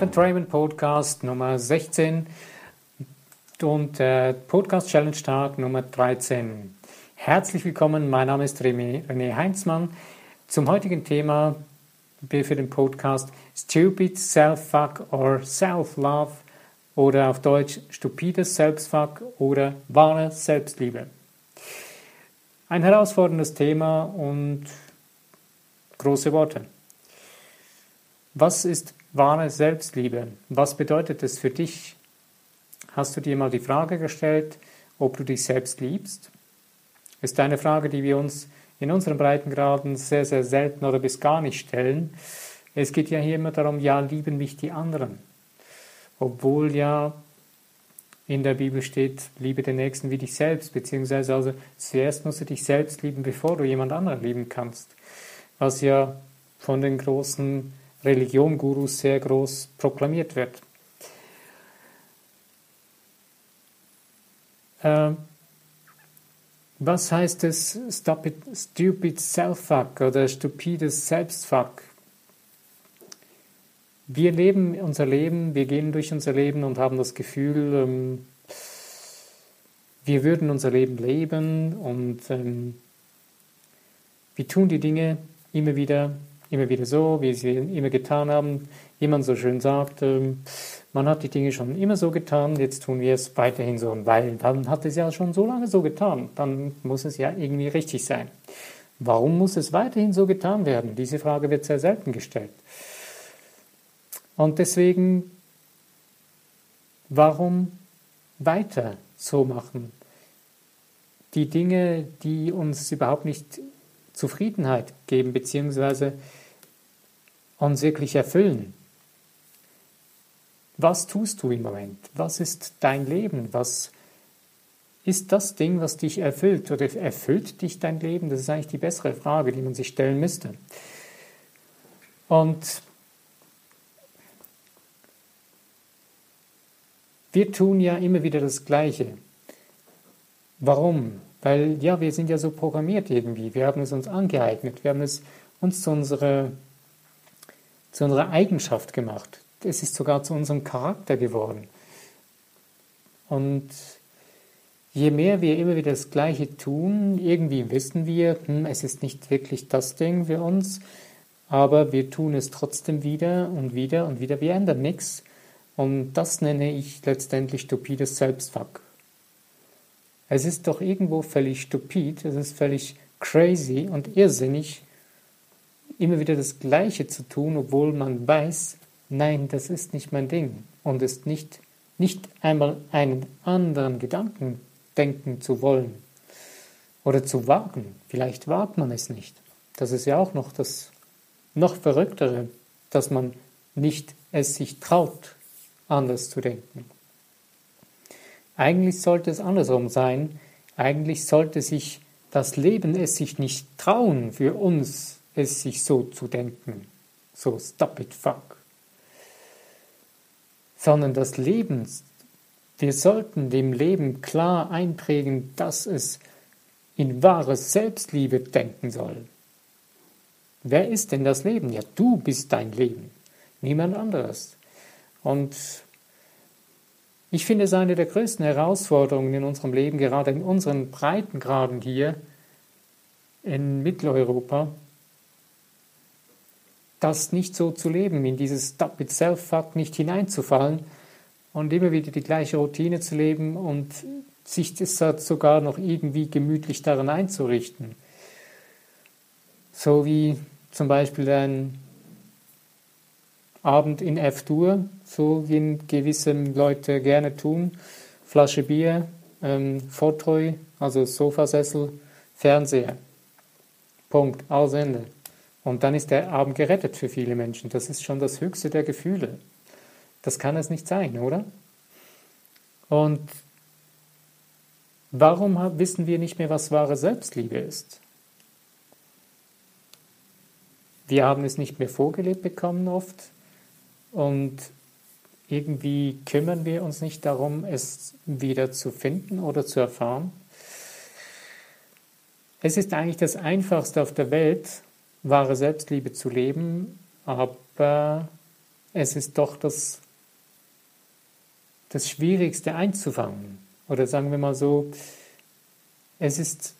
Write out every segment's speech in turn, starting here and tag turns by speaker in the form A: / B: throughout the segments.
A: Life Podcast Nummer 16 und äh, Podcast Challenge Tag Nummer 13. Herzlich willkommen, mein Name ist René Heinzmann. Zum heutigen Thema für den Podcast Stupid Self-Fuck or Self-Love oder auf Deutsch stupides Selbstfuck oder wahre Selbstliebe. Ein herausforderndes Thema und große Worte. Was ist wahre Selbstliebe? Was bedeutet es für dich? Hast du dir mal die Frage gestellt, ob du dich selbst liebst? Ist eine Frage, die wir uns in unseren Breitengraden sehr, sehr selten oder bis gar nicht stellen. Es geht ja hier immer darum, ja, lieben mich die anderen. Obwohl ja in der Bibel steht, liebe den Nächsten wie dich selbst, beziehungsweise also zuerst musst du dich selbst lieben, bevor du jemand anderen lieben kannst. Was ja von den großen Religion-Gurus sehr groß proklamiert wird. Äh, was heißt es stupid, stupid Self-Fuck oder stupides Selbstfuck? Wir leben unser Leben, wir gehen durch unser Leben und haben das Gefühl, ähm, wir würden unser Leben leben und ähm, wir tun die Dinge immer wieder immer wieder so, wie sie immer getan haben. Wie man so schön sagt, man hat die Dinge schon immer so getan, jetzt tun wir es weiterhin so. Weil dann hat es ja schon so lange so getan, dann muss es ja irgendwie richtig sein. Warum muss es weiterhin so getan werden? Diese Frage wird sehr selten gestellt. Und deswegen, warum weiter so machen? Die Dinge, die uns überhaupt nicht Zufriedenheit geben, beziehungsweise uns wirklich erfüllen. Was tust du im Moment? Was ist dein Leben? Was ist das Ding, was dich erfüllt? Oder erfüllt dich dein Leben? Das ist eigentlich die bessere Frage, die man sich stellen müsste. Und wir tun ja immer wieder das Gleiche. Warum? Weil ja, wir sind ja so programmiert irgendwie. Wir haben es uns angeeignet. Wir haben es uns zu unserer zu unserer Eigenschaft gemacht. Es ist sogar zu unserem Charakter geworden. Und je mehr wir immer wieder das Gleiche tun, irgendwie wissen wir, hm, es ist nicht wirklich das Ding für uns, aber wir tun es trotzdem wieder und wieder und wieder. Wir ändern nichts. Und das nenne ich letztendlich stupides Selbstfuck. Es ist doch irgendwo völlig stupid, es ist völlig crazy und irrsinnig, immer wieder das Gleiche zu tun, obwohl man weiß, nein, das ist nicht mein Ding und ist nicht, nicht einmal einen anderen Gedanken denken zu wollen oder zu wagen. Vielleicht wagt man es nicht. Das ist ja auch noch das noch verrücktere, dass man nicht es sich traut, anders zu denken. Eigentlich sollte es andersrum sein. Eigentlich sollte sich das Leben es sich nicht trauen, für uns es sich so zu denken, so stop it fuck, sondern das Leben, wir sollten dem Leben klar einprägen, dass es in wahre Selbstliebe denken soll. Wer ist denn das Leben? Ja, du bist dein Leben, niemand anderes. Und ich finde es eine der größten Herausforderungen in unserem Leben, gerade in unseren Breitengraden hier in Mitteleuropa, das nicht so zu leben, in dieses Stop it self fuck nicht hineinzufallen und immer wieder die gleiche Routine zu leben und sich das sogar noch irgendwie gemütlich daran einzurichten. So wie zum Beispiel ein Abend in F-Dur, so wie gewisse Leute gerne tun, Flasche Bier, ähm, Fauteuil, also Sofasessel, Fernseher. Punkt, aus Ende. Und dann ist der Abend gerettet für viele Menschen. Das ist schon das höchste der Gefühle. Das kann es nicht sein, oder? Und warum wissen wir nicht mehr, was wahre Selbstliebe ist? Wir haben es nicht mehr vorgelebt bekommen oft und irgendwie kümmern wir uns nicht darum, es wieder zu finden oder zu erfahren. Es ist eigentlich das Einfachste auf der Welt, wahre Selbstliebe zu leben, aber es ist doch das, das Schwierigste einzufangen. Oder sagen wir mal so, es ist,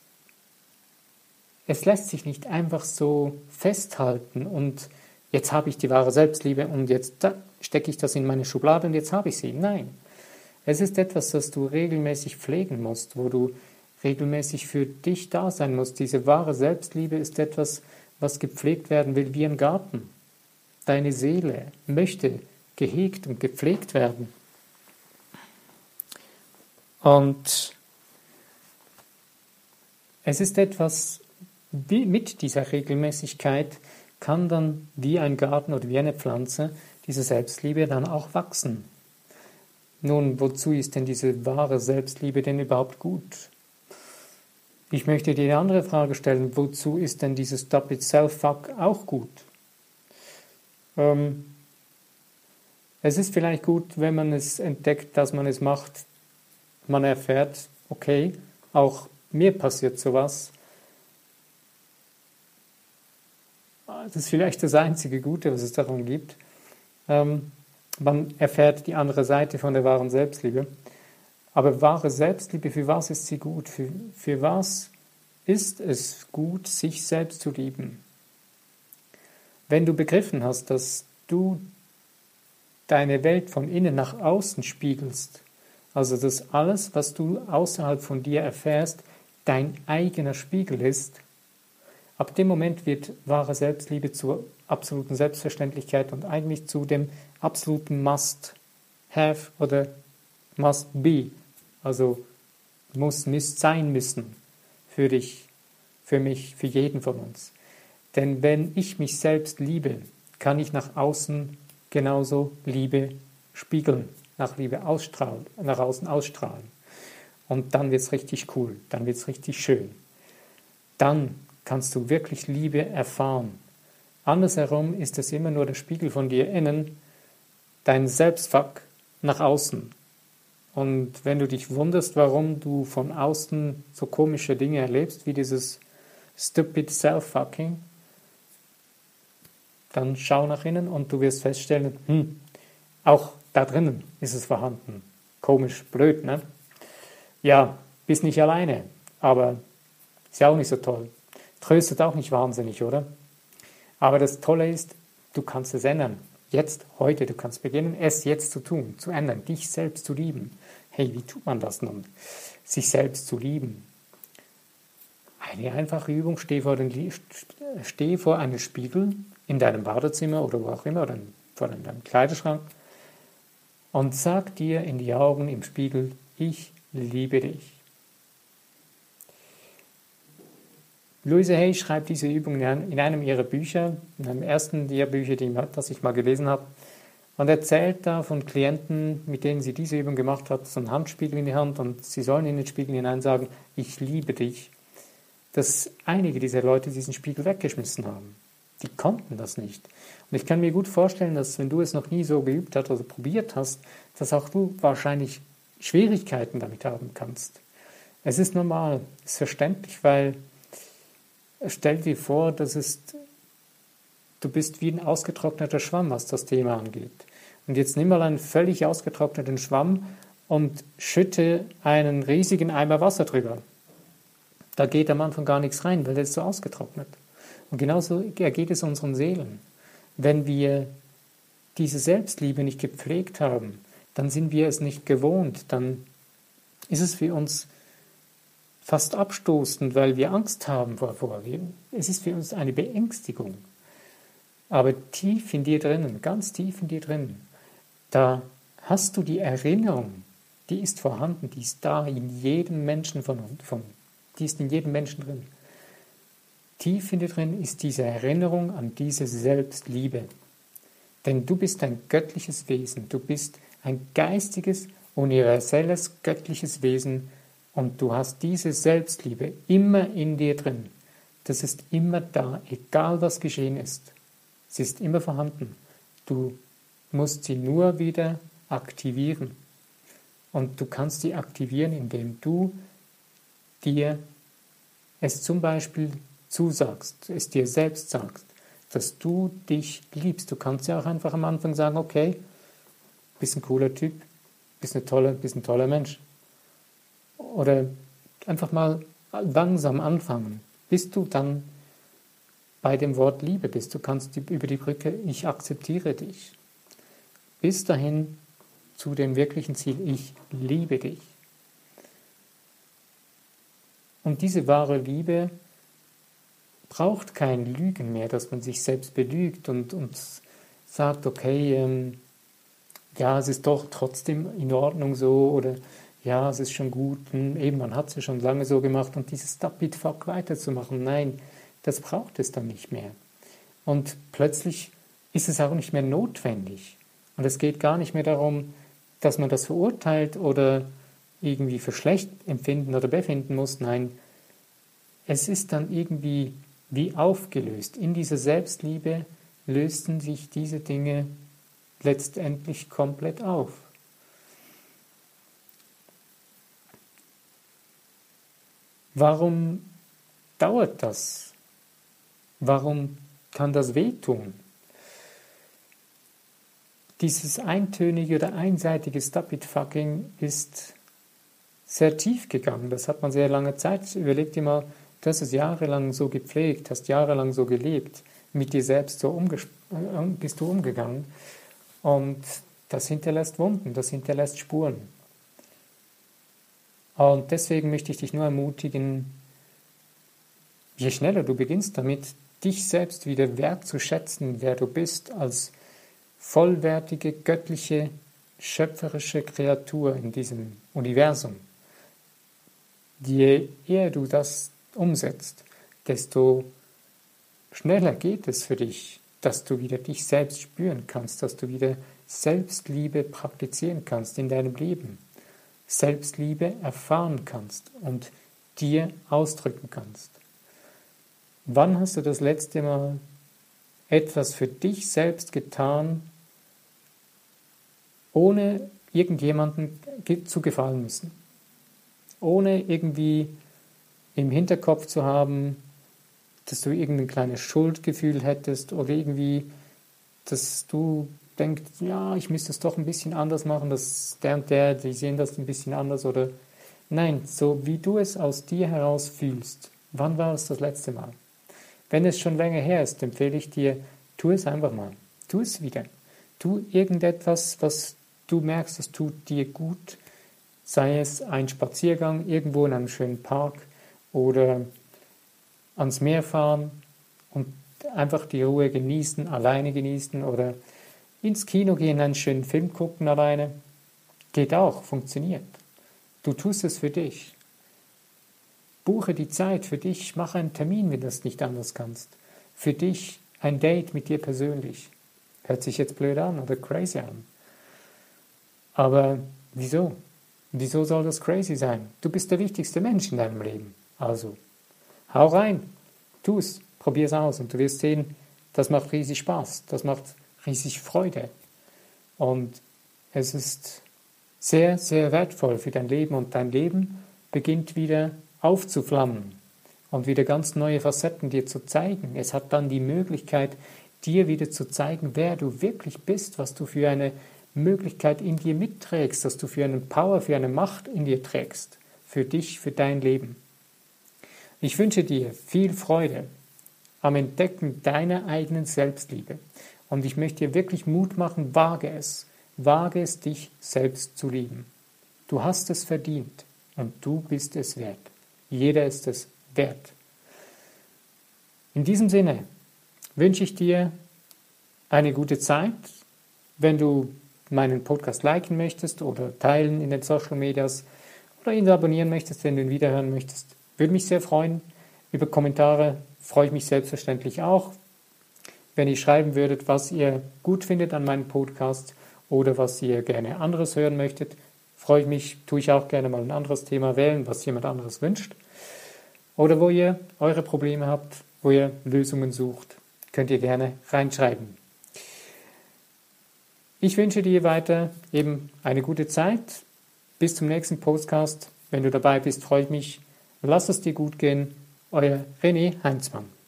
A: es lässt sich nicht einfach so festhalten und jetzt habe ich die wahre Selbstliebe und jetzt stecke ich das in meine Schublade und jetzt habe ich sie. Nein. Es ist etwas, das du regelmäßig pflegen musst, wo du regelmäßig für dich da sein musst. Diese wahre Selbstliebe ist etwas, was gepflegt werden will wie ein Garten. Deine Seele möchte gehegt und gepflegt werden. Und es ist etwas, wie mit dieser Regelmäßigkeit kann dann wie ein Garten oder wie eine Pflanze diese Selbstliebe dann auch wachsen. Nun, wozu ist denn diese wahre Selbstliebe denn überhaupt gut? Ich möchte dir eine andere Frage stellen, wozu ist denn dieses Stop It Self Fuck auch gut? Ähm, es ist vielleicht gut, wenn man es entdeckt, dass man es macht, man erfährt, okay, auch mir passiert sowas. Das ist vielleicht das einzige Gute, was es daran gibt. Ähm, man erfährt die andere Seite von der wahren Selbstliebe. Aber wahre Selbstliebe, für was ist sie gut? Für, für was ist es gut, sich selbst zu lieben? Wenn du begriffen hast, dass du deine Welt von innen nach außen spiegelst, also dass alles, was du außerhalb von dir erfährst, dein eigener Spiegel ist, ab dem Moment wird wahre Selbstliebe zur absoluten Selbstverständlichkeit und eigentlich zu dem absoluten Must-Have oder Must-Be, also muss, sein müssen für dich, für mich, für jeden von uns. Denn wenn ich mich selbst liebe, kann ich nach außen genauso Liebe spiegeln, nach Liebe ausstrahlen, nach außen ausstrahlen. Und dann wird es richtig cool, dann wird es richtig schön. Dann kannst du wirklich Liebe erfahren. Andersherum ist es immer nur der Spiegel von dir innen, dein Selbstfuck nach außen. Und wenn du dich wunderst, warum du von außen so komische Dinge erlebst, wie dieses stupid Self-Fucking, dann schau nach innen und du wirst feststellen, hm, auch da drinnen ist es vorhanden. Komisch, blöd, ne? Ja, bist nicht alleine, aber ist ja auch nicht so toll. Tröstet auch nicht wahnsinnig, oder? Aber das Tolle ist, du kannst es ändern. Jetzt, heute, du kannst beginnen, es jetzt zu tun, zu ändern, dich selbst zu lieben. Hey, wie tut man das nun? Sich selbst zu lieben. Eine einfache Übung, steh vor, den, steh vor einem Spiegel in deinem Badezimmer oder wo auch immer, oder vor deinem Kleiderschrank und sag dir in die Augen im Spiegel, ich liebe dich. Louise Hay schreibt diese Übung in einem ihrer Bücher, in einem ersten ihrer Bücher, das ich mal gelesen habe, und erzählt da von Klienten, mit denen sie diese Übung gemacht hat, so einen Handspiegel in die Hand und sie sollen in den Spiegel hinein sagen, ich liebe dich, dass einige dieser Leute diesen Spiegel weggeschmissen haben. Die konnten das nicht. Und ich kann mir gut vorstellen, dass wenn du es noch nie so geübt hast oder probiert hast, dass auch du wahrscheinlich Schwierigkeiten damit haben kannst. Es ist normal, es ist verständlich, weil stell dir vor, das ist, du bist wie ein ausgetrockneter Schwamm, was das Thema angeht. Und jetzt nimm mal einen völlig ausgetrockneten Schwamm und schütte einen riesigen Eimer Wasser drüber. Da geht am Anfang gar nichts rein, weil der ist so ausgetrocknet. Und genauso ergeht es unseren Seelen. Wenn wir diese Selbstliebe nicht gepflegt haben, dann sind wir es nicht gewohnt, dann ist es für uns fast abstoßend, weil wir Angst haben vor Vorgehen. Es ist für uns eine Beängstigung. Aber tief in dir drinnen, ganz tief in dir drinnen, da hast du die Erinnerung, die ist vorhanden, die ist da in jedem Menschen von uns, die ist in jedem Menschen drin. Tief in dir drin ist diese Erinnerung an diese Selbstliebe. Denn du bist ein göttliches Wesen, du bist ein geistiges, universelles, göttliches Wesen und du hast diese Selbstliebe immer in dir drin. Das ist immer da, egal was geschehen ist. Sie ist immer vorhanden. Du musst sie nur wieder aktivieren. Und du kannst sie aktivieren, indem du dir es zum Beispiel zusagst, es dir selbst sagst, dass du dich liebst. Du kannst ja auch einfach am Anfang sagen, okay, bist ein cooler Typ, bist, eine tolle, bist ein toller Mensch. Oder einfach mal langsam anfangen, bis du dann bei dem Wort Liebe bist. Du kannst über die Brücke Ich akzeptiere dich. Bis dahin zu dem wirklichen Ziel Ich liebe dich. Und diese wahre Liebe braucht kein Lügen mehr, dass man sich selbst belügt und, und sagt, okay, ähm, ja, es ist doch trotzdem in Ordnung so oder ja, es ist schon gut, hm, eben, man hat es ja schon lange so gemacht und dieses Stop it fuck weiterzumachen, nein, das braucht es dann nicht mehr. Und plötzlich ist es auch nicht mehr notwendig. Und es geht gar nicht mehr darum, dass man das verurteilt oder irgendwie für schlecht empfinden oder befinden muss. Nein, es ist dann irgendwie wie aufgelöst. In dieser Selbstliebe lösten sich diese Dinge letztendlich komplett auf. Warum dauert das? Warum kann das wehtun? Dieses eintönige oder einseitige Stop-it-Fucking ist sehr tief gegangen. Das hat man sehr lange Zeit. Überleg dir mal, du hast es jahrelang so gepflegt, hast jahrelang so gelebt, mit dir selbst so äh, bist du umgegangen. Und das hinterlässt Wunden, das hinterlässt Spuren. Und deswegen möchte ich dich nur ermutigen, je schneller du beginnst damit, dich selbst wieder wertzuschätzen, wer du bist, als vollwertige, göttliche, schöpferische Kreatur in diesem Universum, je eher du das umsetzt, desto schneller geht es für dich, dass du wieder dich selbst spüren kannst, dass du wieder Selbstliebe praktizieren kannst in deinem Leben, Selbstliebe erfahren kannst und dir ausdrücken kannst. Wann hast du das letzte Mal etwas für dich selbst getan, ohne irgendjemandem zu gefallen müssen? ohne irgendwie im Hinterkopf zu haben, dass du irgendein kleines Schuldgefühl hättest oder irgendwie, dass du denkst, ja, ich müsste es doch ein bisschen anders machen, dass der und der, die sehen das ein bisschen anders oder nein, so wie du es aus dir heraus fühlst. Wann war es das letzte Mal? Wenn es schon länger her ist, empfehle ich dir, tu es einfach mal. Tu es wieder. Tu irgendetwas, was du merkst, das tut dir gut, sei es ein Spaziergang irgendwo in einem schönen Park oder ans Meer fahren und einfach die Ruhe genießen, alleine genießen oder ins Kino gehen, einen schönen Film gucken alleine. Geht auch, funktioniert. Du tust es für dich. Buche die Zeit für dich, mach einen Termin, wenn du das nicht anders kannst. Für dich ein Date mit dir persönlich. Hört sich jetzt blöd an oder crazy an. Aber wieso? Wieso soll das crazy sein? Du bist der wichtigste Mensch in deinem Leben. Also, hau rein, tu es, probier es aus und du wirst sehen, das macht riesig Spaß, das macht riesig Freude. Und es ist sehr, sehr wertvoll für dein Leben und dein Leben beginnt wieder aufzuflammen und wieder ganz neue Facetten dir zu zeigen. Es hat dann die Möglichkeit, dir wieder zu zeigen, wer du wirklich bist, was du für eine Möglichkeit in dir mitträgst, dass du für eine Power, für eine Macht in dir trägst, für dich, für dein Leben. Ich wünsche dir viel Freude am Entdecken deiner eigenen Selbstliebe. Und ich möchte dir wirklich Mut machen, wage es, wage es, dich selbst zu lieben. Du hast es verdient und du bist es wert. Jeder ist es wert. In diesem Sinne wünsche ich dir eine gute Zeit. Wenn du meinen Podcast liken möchtest oder teilen in den Social Medias oder ihn abonnieren möchtest, wenn du ihn wiederhören möchtest. Würde mich sehr freuen. Über Kommentare freue ich mich selbstverständlich auch. Wenn ihr schreiben würdet, was ihr gut findet an meinem Podcast oder was ihr gerne anderes hören möchtet, freue ich mich, tue ich auch gerne mal ein anderes Thema wählen, was jemand anderes wünscht. Oder wo ihr eure Probleme habt, wo ihr Lösungen sucht, könnt ihr gerne reinschreiben. Ich wünsche dir weiter eben eine gute Zeit. Bis zum nächsten Podcast. Wenn du dabei bist, freue ich mich. Lass es dir gut gehen. Euer René Heinzmann.